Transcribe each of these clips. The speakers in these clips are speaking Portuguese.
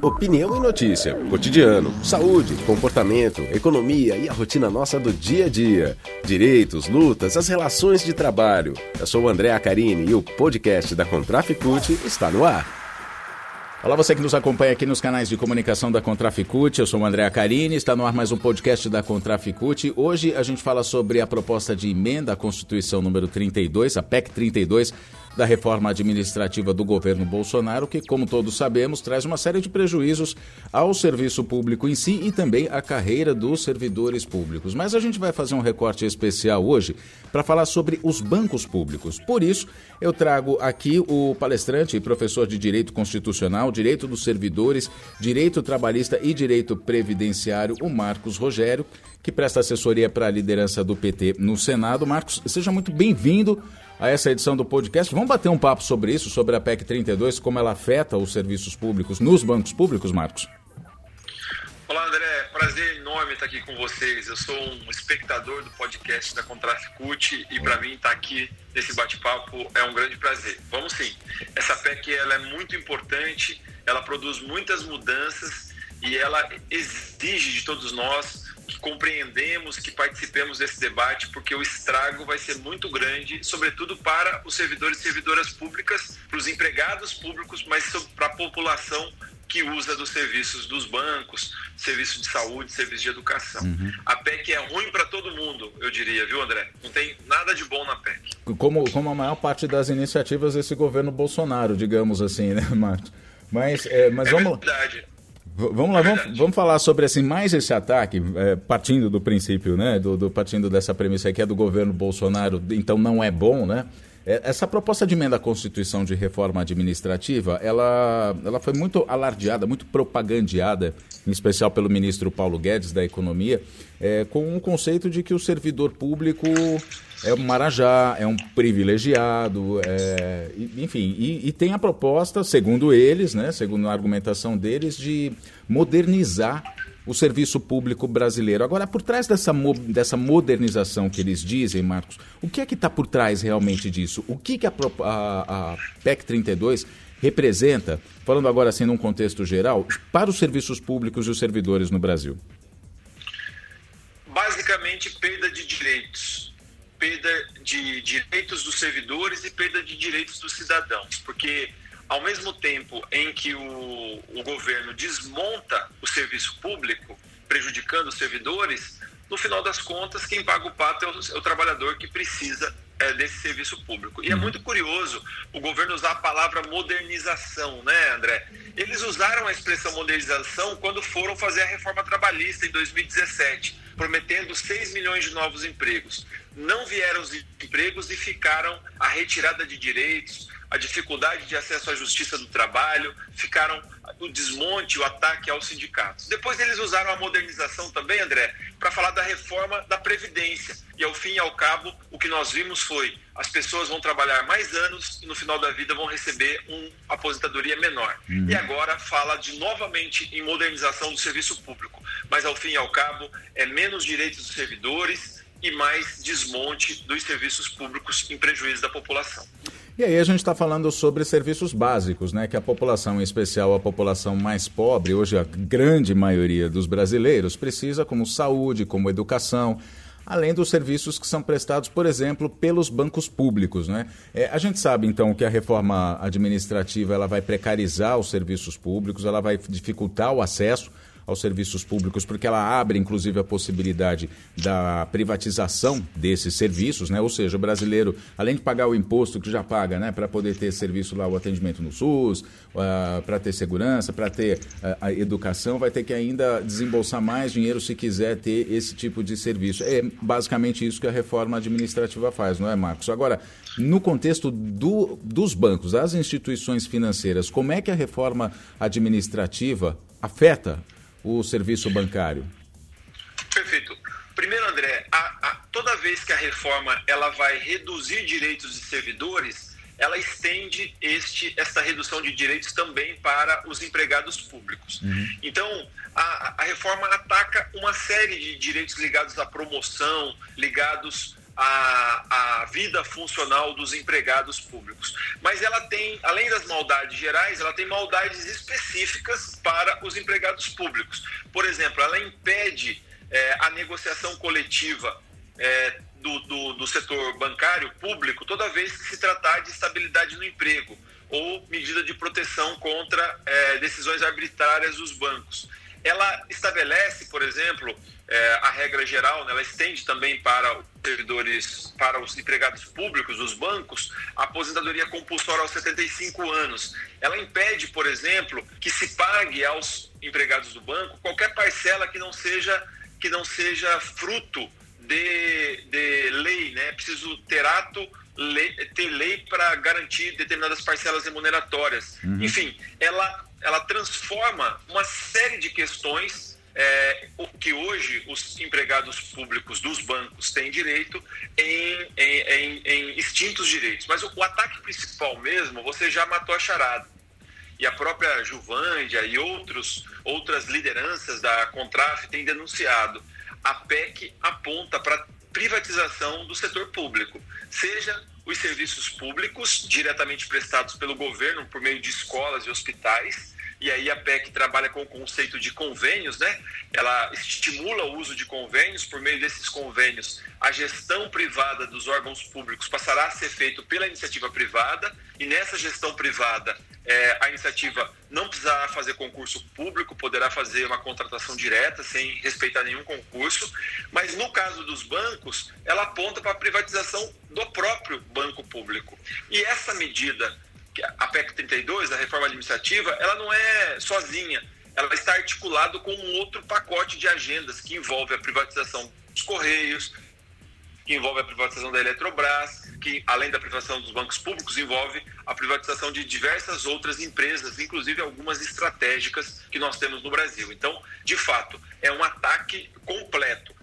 Opinião e notícia, cotidiano, saúde, comportamento, economia e a rotina nossa do dia a dia. Direitos, lutas, as relações de trabalho. Eu sou o André Acarini e o podcast da Contraficute está no ar. Olá, você que nos acompanha aqui nos canais de comunicação da Contraficute. Eu sou o André Acarini, está no ar mais um podcast da Contraficute. Hoje a gente fala sobre a proposta de emenda à Constituição número 32, a PEC 32, da reforma administrativa do governo Bolsonaro, que, como todos sabemos, traz uma série de prejuízos ao serviço público em si e também à carreira dos servidores públicos. Mas a gente vai fazer um recorte especial hoje para falar sobre os bancos públicos. Por isso, eu trago aqui o palestrante e professor de Direito Constitucional, Direito dos Servidores, Direito Trabalhista e Direito Previdenciário, o Marcos Rogério, que presta assessoria para a liderança do PT no Senado. Marcos, seja muito bem-vindo a essa edição do podcast. Vamos bater um papo sobre isso, sobre a PEC 32, como ela afeta os serviços públicos nos bancos públicos, Marcos? Olá, André. Prazer enorme estar aqui com vocês. Eu sou um espectador do podcast da Contraficute e para mim estar aqui nesse bate-papo é um grande prazer. Vamos sim. Essa PEC ela é muito importante, ela produz muitas mudanças e ela exige de todos nós que compreendemos, que participemos desse debate, porque o estrago vai ser muito grande, sobretudo para os servidores e servidoras públicas, para os empregados públicos, mas para a população que usa dos serviços dos bancos, serviço de saúde, serviço de educação. Uhum. A PEC é ruim para todo mundo, eu diria, viu, André? Não tem nada de bom na PEC. Como, como a maior parte das iniciativas desse governo Bolsonaro, digamos assim, né, Marcos? Mas, é, mas é vamos. Verdade. Vamos lá, vamos, vamos falar sobre assim, mais esse ataque, é, partindo do princípio, né? Do, do, partindo dessa premissa que é do governo Bolsonaro, então não é bom, né? É, essa proposta de emenda à Constituição de reforma administrativa, ela, ela foi muito alardeada, muito propagandeada, em especial pelo ministro Paulo Guedes da Economia, é, com o conceito de que o servidor público é um marajá, é um privilegiado, é, enfim, e, e, tem a proposta, segundo eles, né, segundo a argumentação deles, de modernizar o serviço público brasileiro. Agora, por trás dessa, dessa modernização que eles dizem, Marcos, o que é que está por trás realmente disso? O que, que a, a, a PEC 32 representa, falando agora assim num contexto geral, para os serviços públicos e os servidores no Brasil? Basicamente, perda de direitos. Perda de direitos dos servidores e perda de direitos dos cidadãos. Porque ao mesmo tempo em que o, o governo desmonta o serviço público, prejudicando os servidores, no final das contas, quem paga o pato é o, é o trabalhador que precisa é, desse serviço público. E é uhum. muito curioso o governo usar a palavra modernização, né, André? Eles usaram a expressão modernização quando foram fazer a reforma trabalhista em 2017, prometendo 6 milhões de novos empregos. Não vieram os empregos e ficaram a retirada de direitos, a dificuldade de acesso à justiça do trabalho, ficaram o desmonte, o ataque aos sindicatos. Depois eles usaram a modernização também, André, para falar da reforma da Previdência. E ao fim e ao cabo, o que nós vimos foi as pessoas vão trabalhar mais anos e no final da vida vão receber uma aposentadoria menor. Uhum. E agora fala de novamente em modernização do serviço público. Mas ao fim e ao cabo, é menos direitos dos servidores e mais desmonte dos serviços públicos em prejuízo da população. E aí a gente está falando sobre serviços básicos, né? Que a população, em especial a população mais pobre, hoje a grande maioria dos brasileiros, precisa, como saúde, como educação, além dos serviços que são prestados, por exemplo, pelos bancos públicos. Né? É, a gente sabe, então, que a reforma administrativa ela vai precarizar os serviços públicos, ela vai dificultar o acesso aos serviços públicos, porque ela abre, inclusive, a possibilidade da privatização desses serviços, né? Ou seja, o brasileiro, além de pagar o imposto que já paga, né, para poder ter serviço lá, o atendimento no SUS, uh, para ter segurança, para ter uh, a educação, vai ter que ainda desembolsar mais dinheiro se quiser ter esse tipo de serviço. É basicamente isso que a reforma administrativa faz, não é, Marcos? Agora, no contexto do, dos bancos, das instituições financeiras, como é que a reforma administrativa afeta o serviço bancário? Perfeito. Primeiro, André, a, a, toda vez que a reforma ela vai reduzir direitos de servidores, ela estende este, esta redução de direitos também para os empregados públicos. Uhum. Então, a, a, reforma ataca uma série de direitos ligados à promoção, ligados a, a vida funcional dos empregados públicos. Mas ela tem, além das maldades gerais, ela tem maldades específicas para os empregados públicos. Por exemplo, ela impede é, a negociação coletiva é, do, do, do setor bancário público toda vez que se tratar de estabilidade no emprego ou medida de proteção contra é, decisões arbitrárias dos bancos. Ela estabelece, por exemplo, é, a regra geral, né, ela estende também para os servidores, para os empregados públicos, os bancos, a aposentadoria compulsória aos 75 anos. Ela impede, por exemplo, que se pague aos empregados do banco qualquer parcela que não seja, que não seja fruto de, de lei, né? É preciso ter ato, lei, ter lei para garantir determinadas parcelas remuneratórias. Uhum. Enfim, ela, ela transforma uma série de questões é, que hoje os empregados públicos dos bancos têm direito em, em, em, extintos direitos. Mas o, o, ataque principal mesmo, você já matou a charada. E a própria Juvandia e outros, outras lideranças da Contraf têm denunciado a PEC aponta para privatização do setor público, seja os serviços públicos diretamente prestados pelo governo por meio de escolas e hospitais, e aí a PEC trabalha com o conceito de convênios, né? Ela estimula o uso de convênios, por meio desses convênios, a gestão privada dos órgãos públicos passará a ser feito pela iniciativa privada, e nessa gestão privada é, a iniciativa não precisará fazer concurso público, poderá fazer uma contratação direta sem respeitar nenhum concurso, mas no caso dos bancos, ela aponta para a privatização do próprio banco público. E essa medida, a PEC 32, a reforma administrativa, ela não é sozinha, ela está articulada com um outro pacote de agendas que envolve a privatização dos Correios, que envolve a privatização da Eletrobras, que além da privatização dos bancos públicos, envolve a privatização de diversas outras empresas, inclusive algumas estratégicas que nós temos no Brasil. Então, de fato, é um ataque completo,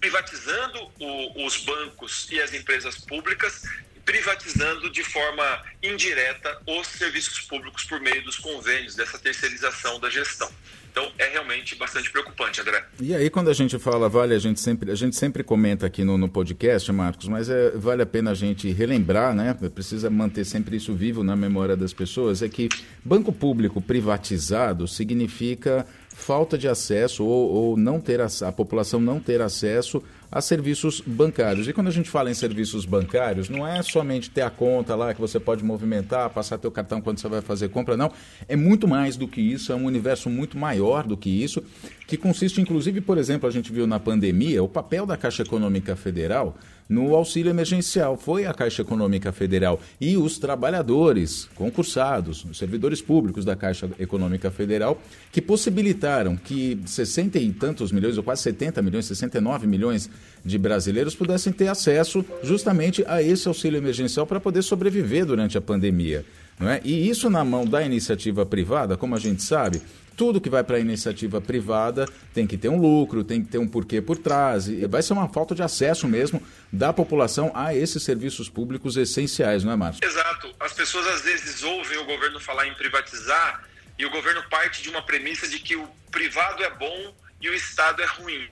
privatizando o, os bancos e as empresas públicas, privatizando de forma indireta os serviços públicos por meio dos convênios, dessa terceirização da gestão. Então é realmente bastante preocupante, André. E aí quando a gente fala, vale, a gente sempre, a gente sempre comenta aqui no, no podcast, Marcos, mas é, vale a pena a gente relembrar, né? Precisa manter sempre isso vivo na memória das pessoas, é que banco público privatizado significa falta de acesso ou, ou não ter a, a população não ter acesso a serviços bancários. E quando a gente fala em serviços bancários, não é somente ter a conta lá que você pode movimentar, passar teu cartão quando você vai fazer compra, não. É muito mais do que isso, é um universo muito maior do que isso, que consiste inclusive, por exemplo, a gente viu na pandemia, o papel da Caixa Econômica Federal no auxílio emergencial. Foi a Caixa Econômica Federal e os trabalhadores concursados, os servidores públicos da Caixa Econômica Federal, que possibilitaram que 60 e tantos milhões, ou quase 70 milhões, 69 milhões de brasileiros pudessem ter acesso justamente a esse auxílio emergencial para poder sobreviver durante a pandemia. É? E isso na mão da iniciativa privada, como a gente sabe, tudo que vai para a iniciativa privada tem que ter um lucro, tem que ter um porquê por trás. E vai ser uma falta de acesso mesmo da população a esses serviços públicos essenciais, não é, Márcio? Exato. As pessoas às vezes ouvem o governo falar em privatizar e o governo parte de uma premissa de que o privado é bom e o Estado é ruim.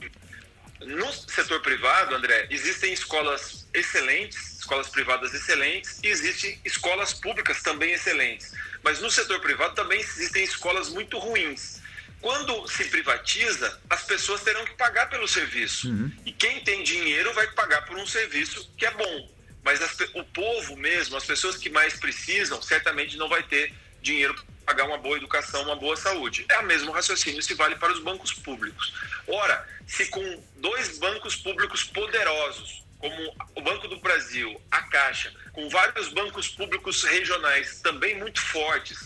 No setor privado, André, existem escolas excelentes, escolas privadas excelentes, e existem escolas públicas também excelentes. Mas no setor privado também existem escolas muito ruins. Quando se privatiza, as pessoas terão que pagar pelo serviço. Uhum. E quem tem dinheiro vai pagar por um serviço que é bom. Mas as, o povo mesmo, as pessoas que mais precisam, certamente não vai ter dinheiro para pagar uma boa educação, uma boa saúde. É o mesmo raciocínio se vale para os bancos públicos. Ora, se com dois bancos públicos poderosos, como o Banco do Brasil, a Caixa, com vários bancos públicos regionais também muito fortes,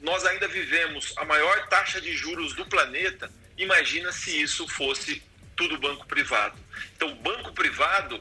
nós ainda vivemos a maior taxa de juros do planeta. Imagina se isso fosse tudo banco privado. Então, banco privado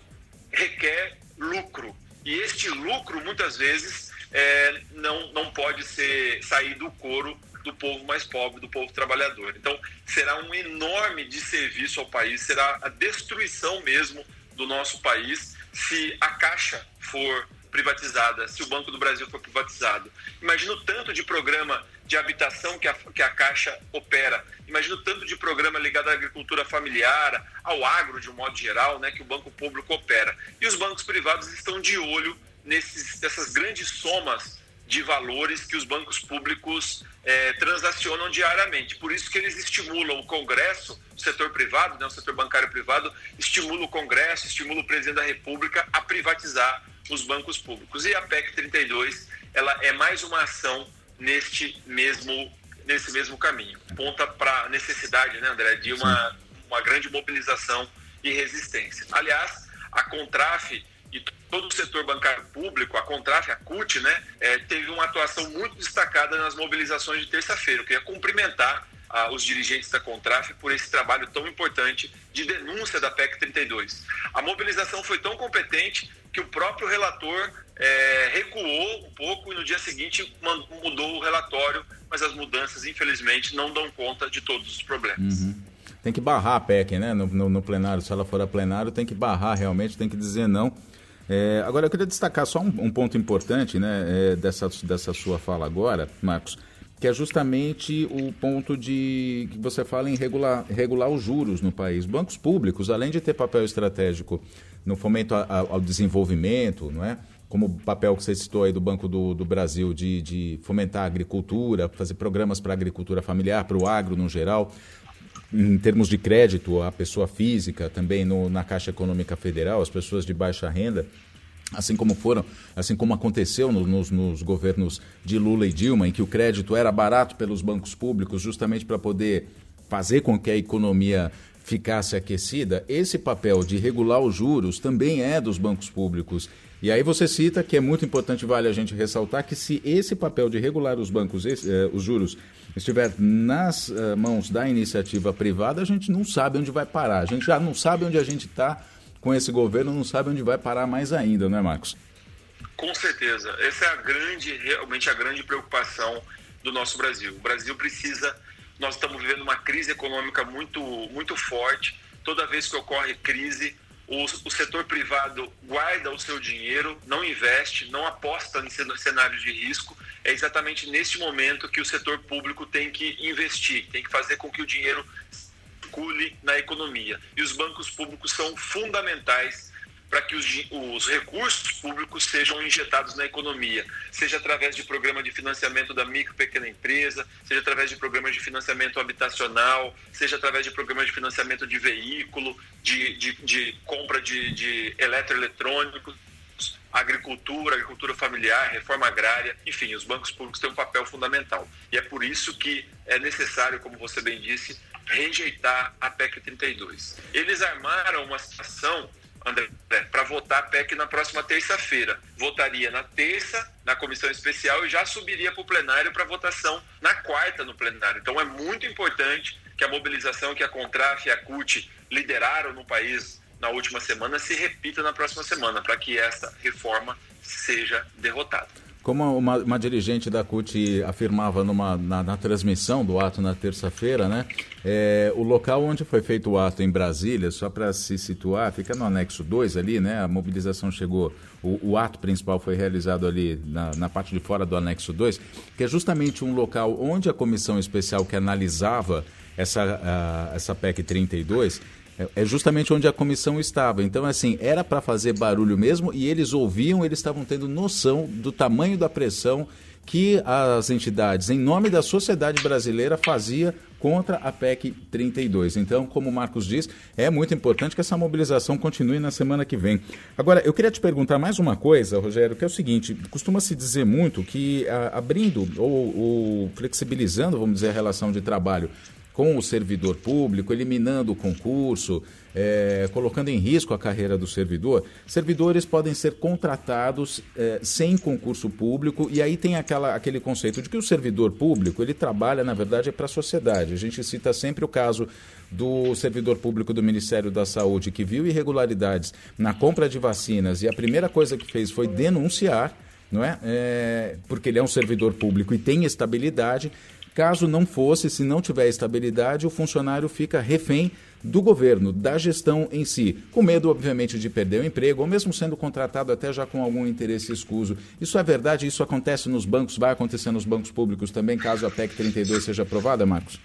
requer lucro. E este lucro, muitas vezes, é, não, não pode ser sair do coro do povo mais pobre, do povo trabalhador. Então, será um enorme desserviço ao país, será a destruição mesmo do nosso país se a Caixa for privatizada, se o Banco do Brasil for privatizado. Imagina o tanto de programa de habitação que a, que a Caixa opera. Imagina o tanto de programa ligado à agricultura familiar, ao agro de um modo geral, né, que o banco público opera. E os bancos privados estão de olho nesses, nessas grandes somas de valores que os bancos públicos é, transacionam diariamente. Por isso que eles estimulam o Congresso, o setor privado, né, o setor bancário privado, estimula o Congresso, estimula o presidente da República a privatizar os bancos públicos. E a PEC 32 ela é mais uma ação neste mesmo, nesse mesmo caminho. Ponta para a necessidade, né, André, de uma, uma grande mobilização e resistência. Aliás, a Contraf e todo o setor bancário público, a Contraf, a CUT, né, é, teve uma atuação muito destacada nas mobilizações de terça-feira. Eu queria cumprimentar ah, os dirigentes da Contraf por esse trabalho tão importante de denúncia da PEC 32. A mobilização foi tão competente que o próprio relator é, recuou um pouco e no dia seguinte mudou o relatório, mas as mudanças, infelizmente, não dão conta de todos os problemas. Uhum. Tem que barrar a PEC, né? No, no, no, plenário, se ela for a plenário, tem que barrar realmente, tem que dizer não. É, agora, eu queria destacar só um, um ponto importante né, é, dessa, dessa sua fala agora, Marcos, que é justamente o ponto de que você fala em regular, regular os juros no país. Bancos públicos, além de ter papel estratégico no fomento a, a, ao desenvolvimento, não é? como o papel que você citou aí do Banco do, do Brasil de, de fomentar a agricultura, fazer programas para a agricultura familiar, para o agro no geral, em termos de crédito, a pessoa física, também no, na Caixa Econômica Federal, as pessoas de baixa renda, assim como foram, assim como aconteceu no, nos, nos, governos de Lula e Dilma, em que o crédito era barato pelos bancos públicos, justamente para poder fazer com que a economia ficasse aquecida, esse papel de regular os juros também é dos bancos públicos. E aí você cita que é muito importante, vale a gente ressaltar, que se esse papel de regular os bancos, esse, eh, os juros, estiver nas uh, mãos da iniciativa privada, a gente não sabe onde vai parar. A gente já não sabe onde a gente está com esse governo, não sabe onde vai parar mais ainda, não é, Marcos? Com certeza. Essa é a grande, realmente a grande preocupação do nosso Brasil. O Brasil precisa, nós estamos vivendo uma crise econômica muito, muito forte. Toda vez que ocorre crise, o, o, setor privado guarda o seu dinheiro, não investe, não aposta em cenários de risco. É exatamente neste momento que o setor público tem que investir, tem que fazer com que o dinheiro circule na economia. E os bancos públicos são fundamentais para que os, os, recursos públicos sejam injetados na economia, seja através de programa de financiamento da micro e pequena empresa, seja através de programas de financiamento habitacional, seja através de programas de financiamento de veículo, de, de, de compra de, de eletroeletrônicos, agricultura, agricultura familiar, reforma agrária, enfim, os bancos públicos têm um papel fundamental. E é por isso que é necessário, como você bem disse, rejeitar a PEC 32. Eles armaram uma situação André, para votar a PEC na próxima terça-feira. Votaria na terça, na comissão especial, e já subiria para o plenário para votação na quarta no plenário. Então é muito importante que a mobilização que a Contraf e a CUT lideraram no país na última semana se repita na próxima semana, para que essa reforma seja derrotada. Como uma, uma, dirigente da CUT afirmava numa, na, na transmissão do ato na terça-feira, né? É, o local onde foi feito o ato em Brasília, só para se situar, fica no anexo 2 ali, né? A mobilização chegou, o, o ato principal foi realizado ali na, na, parte de fora do anexo 2, que é justamente um local onde a comissão especial que analisava essa, a, essa PEC 32 é, é justamente onde a comissão estava. Então, assim, era para fazer barulho mesmo e eles ouviam, eles estavam tendo noção do tamanho da pressão que as entidades, em nome da sociedade brasileira, fazia contra a PEC 32. Então, como o Marcos diz, é muito importante que essa mobilização continue na semana que vem. Agora, eu queria te perguntar mais uma coisa, Rogério, que é o seguinte: costuma-se dizer muito que a, abrindo ou, ou flexibilizando, vamos dizer, a relação de trabalho com o servidor público, eliminando o concurso, é, colocando em risco a carreira do servidor, servidores podem ser contratados é, sem concurso público e aí tem aquela, aquele conceito de que o servidor público ele trabalha, na verdade, é para a sociedade. A gente cita sempre o caso do servidor público do Ministério da Saúde que viu irregularidades na compra de vacinas e a primeira coisa que fez foi denunciar não é? é? Porque ele é um servidor público e tem estabilidade Caso não fosse, se não tiver estabilidade, o funcionário fica refém do governo, da gestão em si, com medo, obviamente, de perder o emprego, ou mesmo sendo contratado até já com algum interesse escuso. Isso é verdade? Isso acontece nos bancos, vai acontecer nos bancos públicos também, caso a PEC 32 seja aprovada, Marcos?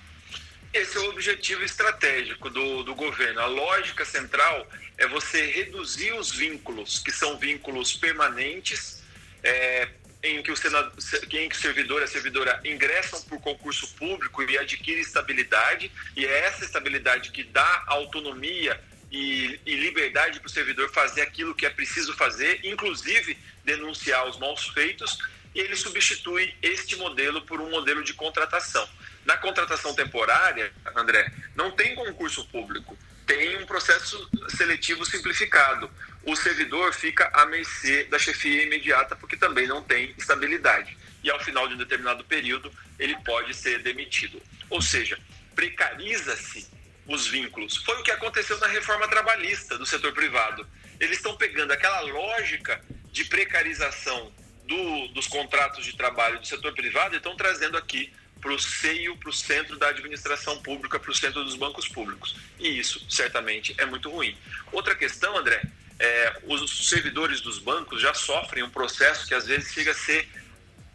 Esse é o objetivo estratégico do, do governo. A lógica central é você reduzir os vínculos, que são vínculos permanentes, é, em que o, senado, em que o servidor e a servidora ingressam por concurso público e adquire estabilidade, e é essa estabilidade que dá autonomia e, e liberdade para o servidor fazer aquilo que é preciso fazer, inclusive denunciar os maus feitos, e ele substitui este modelo por um modelo de contratação. Na contratação temporária, André, não tem concurso público, tem um processo seletivo simplificado o servidor fica à mercê da chefia imediata, porque também não tem estabilidade. E ao final de um determinado período, ele pode ser demitido. Ou seja, precariza-se os vínculos. Foi o que aconteceu na reforma trabalhista do setor privado. Eles estão pegando aquela lógica de precarização do, dos contratos de trabalho do setor privado e estão trazendo aqui para o seio, para o centro da administração pública, para o centro dos bancos públicos. E isso, certamente, é muito ruim. Outra questão, André, é, os servidores dos bancos já sofrem um processo que às vezes chega a ser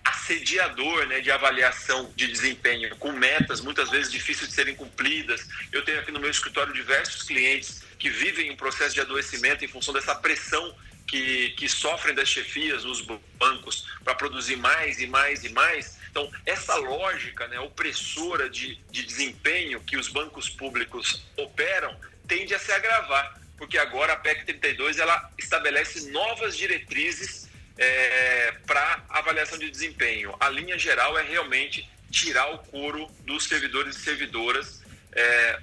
assediador né, de avaliação de desempenho, com metas muitas vezes difíceis de serem cumpridas. Eu tenho aqui no meu escritório diversos clientes que vivem um processo de adoecimento em função dessa pressão que, que sofrem das chefias nos bancos para produzir mais e mais e mais. Então, essa lógica né, opressora de, de desempenho que os bancos públicos operam tende a se agravar porque agora a PEC 32 ela estabelece novas diretrizes é, para avaliação de desempenho. A linha geral é realmente tirar o couro dos servidores e servidoras, é,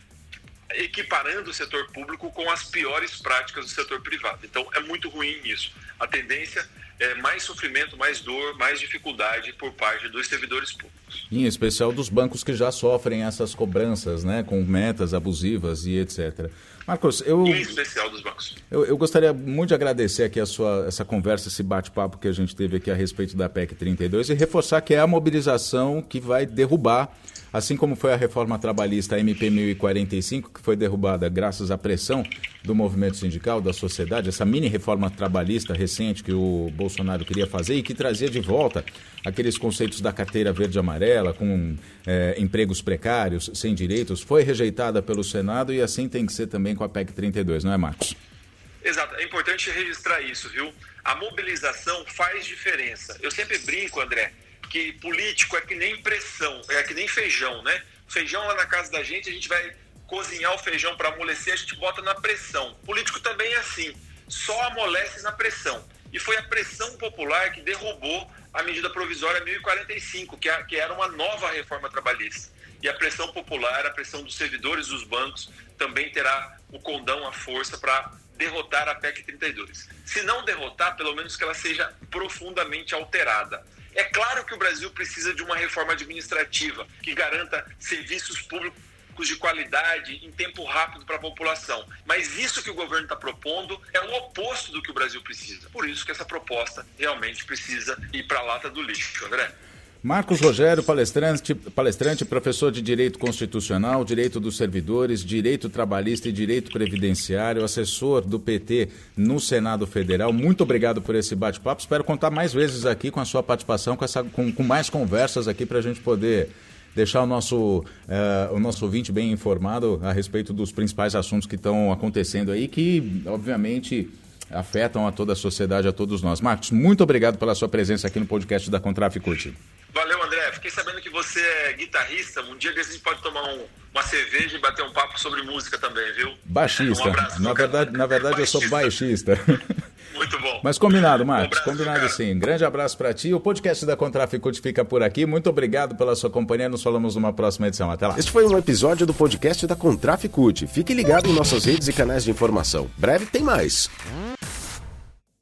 equiparando o setor público com as piores práticas do setor privado. Então é muito ruim isso. A tendência é mais sofrimento, mais dor, mais dificuldade por parte dos servidores públicos. Em especial dos bancos que já sofrem essas cobranças, né, com metas abusivas e etc. Marcos, eu. Em especial dos bancos. Eu, eu, gostaria muito de agradecer aqui a sua, essa conversa, esse bate-papo que a gente teve aqui a respeito da PEC 32 e reforçar que é a mobilização que vai derrubar Assim como foi a reforma trabalhista MP 1045, que foi derrubada graças à pressão do movimento sindical, da sociedade, essa mini reforma trabalhista recente que o Bolsonaro queria fazer e que trazia de volta aqueles conceitos da carteira verde amarela, com é, empregos precários, sem direitos, foi rejeitada pelo Senado e assim tem que ser também com a PEC 32, não é, Marcos? Exato, é importante registrar isso, viu? A mobilização faz diferença. Eu sempre brinco, André, que político é que nem pressão, é que nem feijão, né? Feijão lá na casa da gente, a gente vai cozinhar o feijão para amolecer, a gente bota na pressão. Político também é assim, só amolece na pressão. E foi a pressão popular que derrubou a medida provisória 1045, que, que era uma nova reforma trabalhista. E a pressão popular, a pressão dos servidores dos bancos, também terá o condão, a força para derrotar a PEC 32. Se não derrotar, pelo menos que ela seja profundamente alterada. É claro que o Brasil precisa de uma reforma administrativa que garanta serviços públicos de qualidade em tempo rápido para a população. Mas isso que o governo está propondo é o oposto do que o Brasil precisa. Por isso que essa proposta realmente precisa ir para a lata do lixo, André. Marcos Rogério, palestrante, palestrante, professor de Direito Constitucional, Direito dos Servidores, Direito Trabalhista e Direito Previdenciário, assessor do PT no Senado Federal. Muito obrigado por esse bate-papo. Espero contar mais vezes aqui com a sua participação, com, essa, com, com mais conversas aqui para a gente poder deixar o nosso, uh, o nosso ouvinte bem informado a respeito dos principais assuntos que estão acontecendo aí, que, obviamente afetam a toda a sociedade, a todos nós. Marcos, muito obrigado pela sua presença aqui no podcast da Contraficute. Valeu, André. Fiquei sabendo que você é guitarrista. Um dia a gente pode tomar um, uma cerveja e bater um papo sobre música também, viu? Baixista. Um abraço, na, verdade, na verdade, baixista. eu sou baixista. Muito bom. Mas combinado, Marcos. Um combinado cara. sim. Grande abraço para ti. O podcast da Contraficute fica por aqui. Muito obrigado pela sua companhia. Nos falamos numa próxima edição. Até lá. Este foi um episódio do podcast da Contraficute. Fique ligado em nossas redes e canais de informação. Breve tem mais.